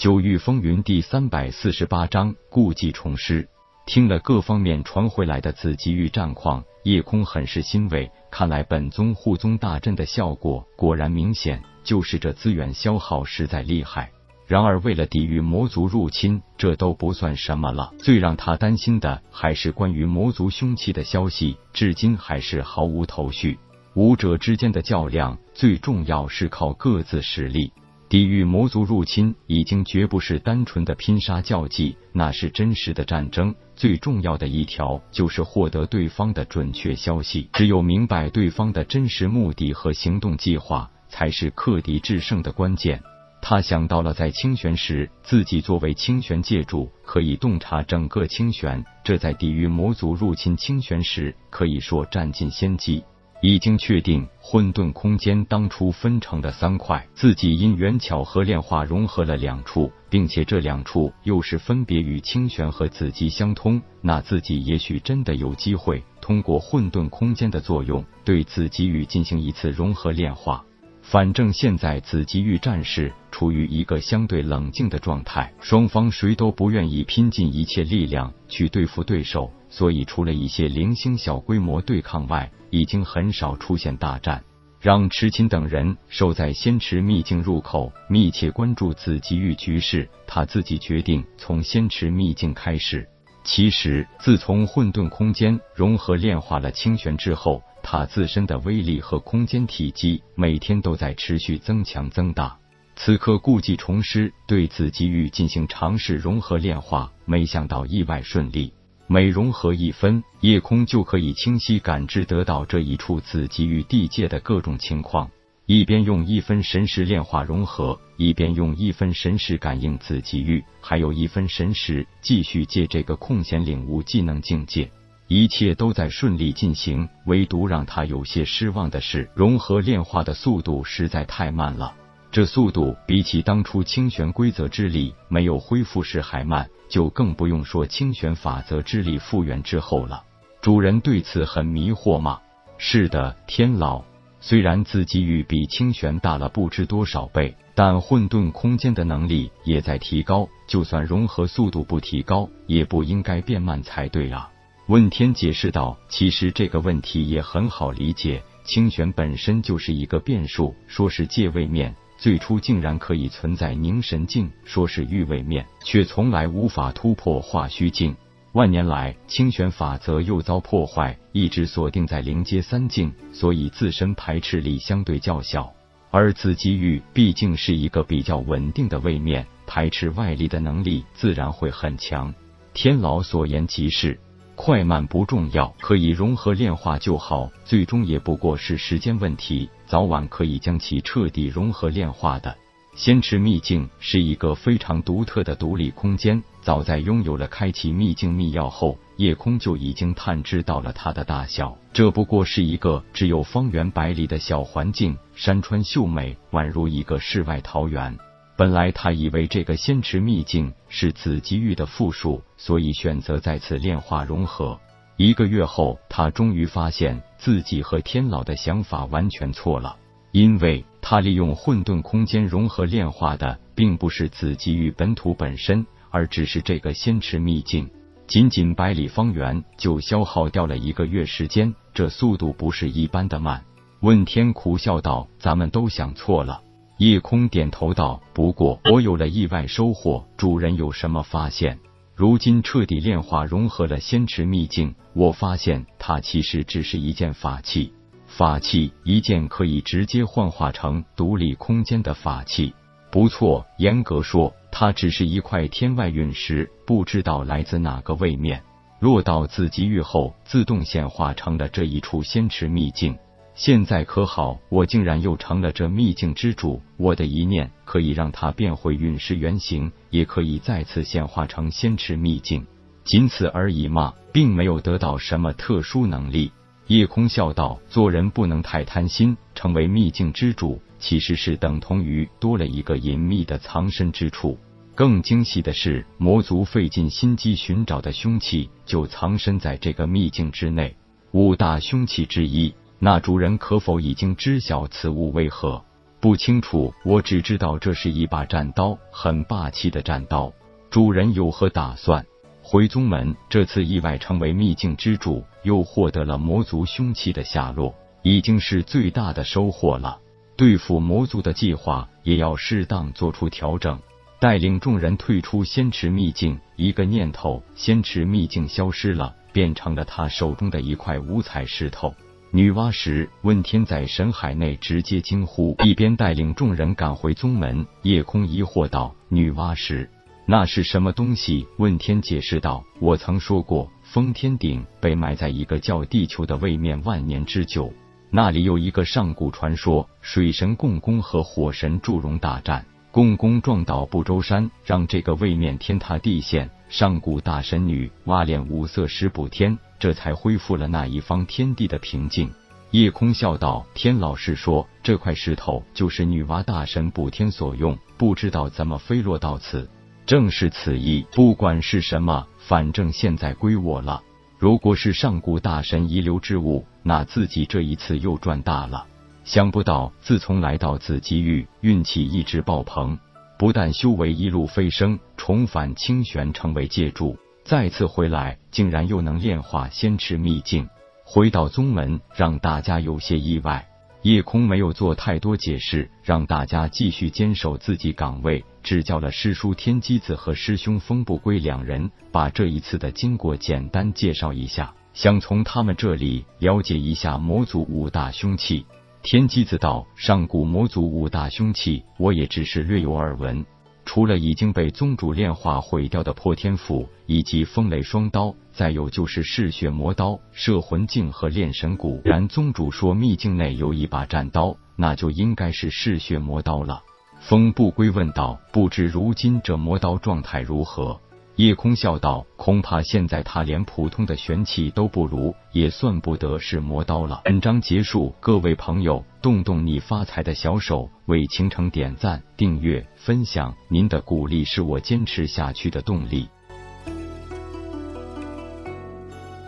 九域风云第三百四十八章故技重施。听了各方面传回来的紫极域战况，叶空很是欣慰。看来本宗护宗大阵的效果果然明显，就是这资源消耗实在厉害。然而为了抵御魔族入侵，这都不算什么了。最让他担心的还是关于魔族凶器的消息，至今还是毫无头绪。武者之间的较量，最重要是靠各自实力。抵御魔族入侵已经绝不是单纯的拼杀较技，那是真实的战争。最重要的一条就是获得对方的准确消息。只有明白对方的真实目的和行动计划，才是克敌制胜的关键。他想到了在清玄时，自己作为清玄界主，可以洞察整个清玄，这在抵御魔族入侵清玄时，可以说占尽先机。已经确定，混沌空间当初分成的三块，自己因缘巧合炼化融合了两处，并且这两处又是分别与清玄和子极相通，那自己也许真的有机会通过混沌空间的作用，对子极域进行一次融合炼化。反正现在紫极域战士处于一个相对冷静的状态，双方谁都不愿意拼尽一切力量去对付对手，所以除了一些零星小规模对抗外，已经很少出现大战。让池琴等人守在仙池秘境入口，密切关注紫极域局势。他自己决定从仙池秘境开始。其实，自从混沌空间融合炼化了清玄之后。他自身的威力和空间体积每天都在持续增强增大。此刻故技重施，对紫极域进行尝试融合炼化，没想到意外顺利。每融合一分，夜空就可以清晰感知得到这一处紫极域地界的各种情况。一边用一分神识炼化融合，一边用一分神识感应紫极域，还有一分神识继续借这个空闲领悟技能境界。一切都在顺利进行，唯独让他有些失望的是，融合炼化的速度实在太慢了。这速度比起当初清玄规则之力没有恢复时还慢，就更不用说清玄法则之力复原之后了。主人对此很迷惑吗？是的，天老。虽然自己域比清玄大了不知多少倍，但混沌空间的能力也在提高，就算融合速度不提高，也不应该变慢才对啊。问天解释道：“其实这个问题也很好理解，清玄本身就是一个变数。说是界位面，最初竟然可以存在凝神境；说是域位面，却从来无法突破化虚境。万年来，清玄法则又遭破坏，一直锁定在灵阶三境，所以自身排斥力相对较小。而紫极域毕竟是一个比较稳定的位面，排斥外力的能力自然会很强。天老所言极是。”快慢不重要，可以融合炼化就好，最终也不过是时间问题，早晚可以将其彻底融合炼化的。仙池秘境是一个非常独特的独立空间，早在拥有了开启秘境秘钥后，夜空就已经探知到了它的大小。这不过是一个只有方圆百里的小环境，山川秀美，宛如一个世外桃源。本来他以为这个仙池秘境是紫极域的附属，所以选择在此炼化融合。一个月后，他终于发现自己和天老的想法完全错了，因为他利用混沌空间融合炼化的，并不是紫极域本土本身，而只是这个仙池秘境。仅仅百里方圆就消耗掉了一个月时间，这速度不是一般的慢。问天苦笑道：“咱们都想错了。”夜空点头道：“不过我有了意外收获，主人有什么发现？如今彻底炼化融合了仙池秘境，我发现它其实只是一件法器。法器，一件可以直接幻化成独立空间的法器。不错，严格说，它只是一块天外陨石，不知道来自哪个位面，落到紫极域后，自动显化成了这一处仙池秘境。”现在可好，我竟然又成了这秘境之主。我的一念可以让它变回陨石原形，也可以再次显化成仙池秘境，仅此而已嘛，并没有得到什么特殊能力。夜空笑道：“做人不能太贪心，成为秘境之主，其实是等同于多了一个隐秘的藏身之处。更惊喜的是，魔族费尽心机寻找的凶器，就藏身在这个秘境之内，五大凶器之一。”那主人可否已经知晓此物为何？不清楚，我只知道这是一把战刀，很霸气的战刀。主人有何打算？回宗门这次意外成为秘境之主，又获得了魔族凶器的下落，已经是最大的收获了。对付魔族的计划也要适当做出调整。带领众人退出仙池秘境，一个念头，仙池秘境消失了，变成了他手中的一块五彩石头。女娲石，问天在神海内直接惊呼，一边带领众人赶回宗门。夜空疑惑道：“女娲石，那是什么东西？”问天解释道：“我曾说过，封天鼎被埋在一个叫地球的位面万年之久，那里有一个上古传说，水神共工和火神祝融大战，共工撞倒不周山，让这个位面天塌地陷。上古大神女挖炼五色石补天。”这才恢复了那一方天地的平静。夜空笑道：“天老是说，这块石头就是女娲大神补天所用，不知道怎么飞落到此。正是此意，不管是什么，反正现在归我了。如果是上古大神遗留之物，那自己这一次又赚大了。想不到，自从来到紫极域，运气一直爆棚，不但修为一路飞升，重返清玄，成为界主。”再次回来，竟然又能炼化仙池秘境，回到宗门，让大家有些意外。夜空没有做太多解释，让大家继续坚守自己岗位，只叫了师叔天机子和师兄风不归两人，把这一次的经过简单介绍一下，想从他们这里了解一下魔族五大凶器。天机子道：上古魔族五大凶器，我也只是略有耳闻。除了已经被宗主炼化毁掉的破天斧以及风雷双刀，再有就是嗜血魔刀、摄魂镜和炼神骨。然宗主说秘境内有一把战刀，那就应该是嗜血魔刀了。风不归问道：“不知如今这魔刀状态如何？”叶空笑道：“恐怕现在他连普通的玄器都不如，也算不得是魔刀了。”本章结束，各位朋友，动动你发财的小手，为倾城点赞、订阅、分享，您的鼓励是我坚持下去的动力。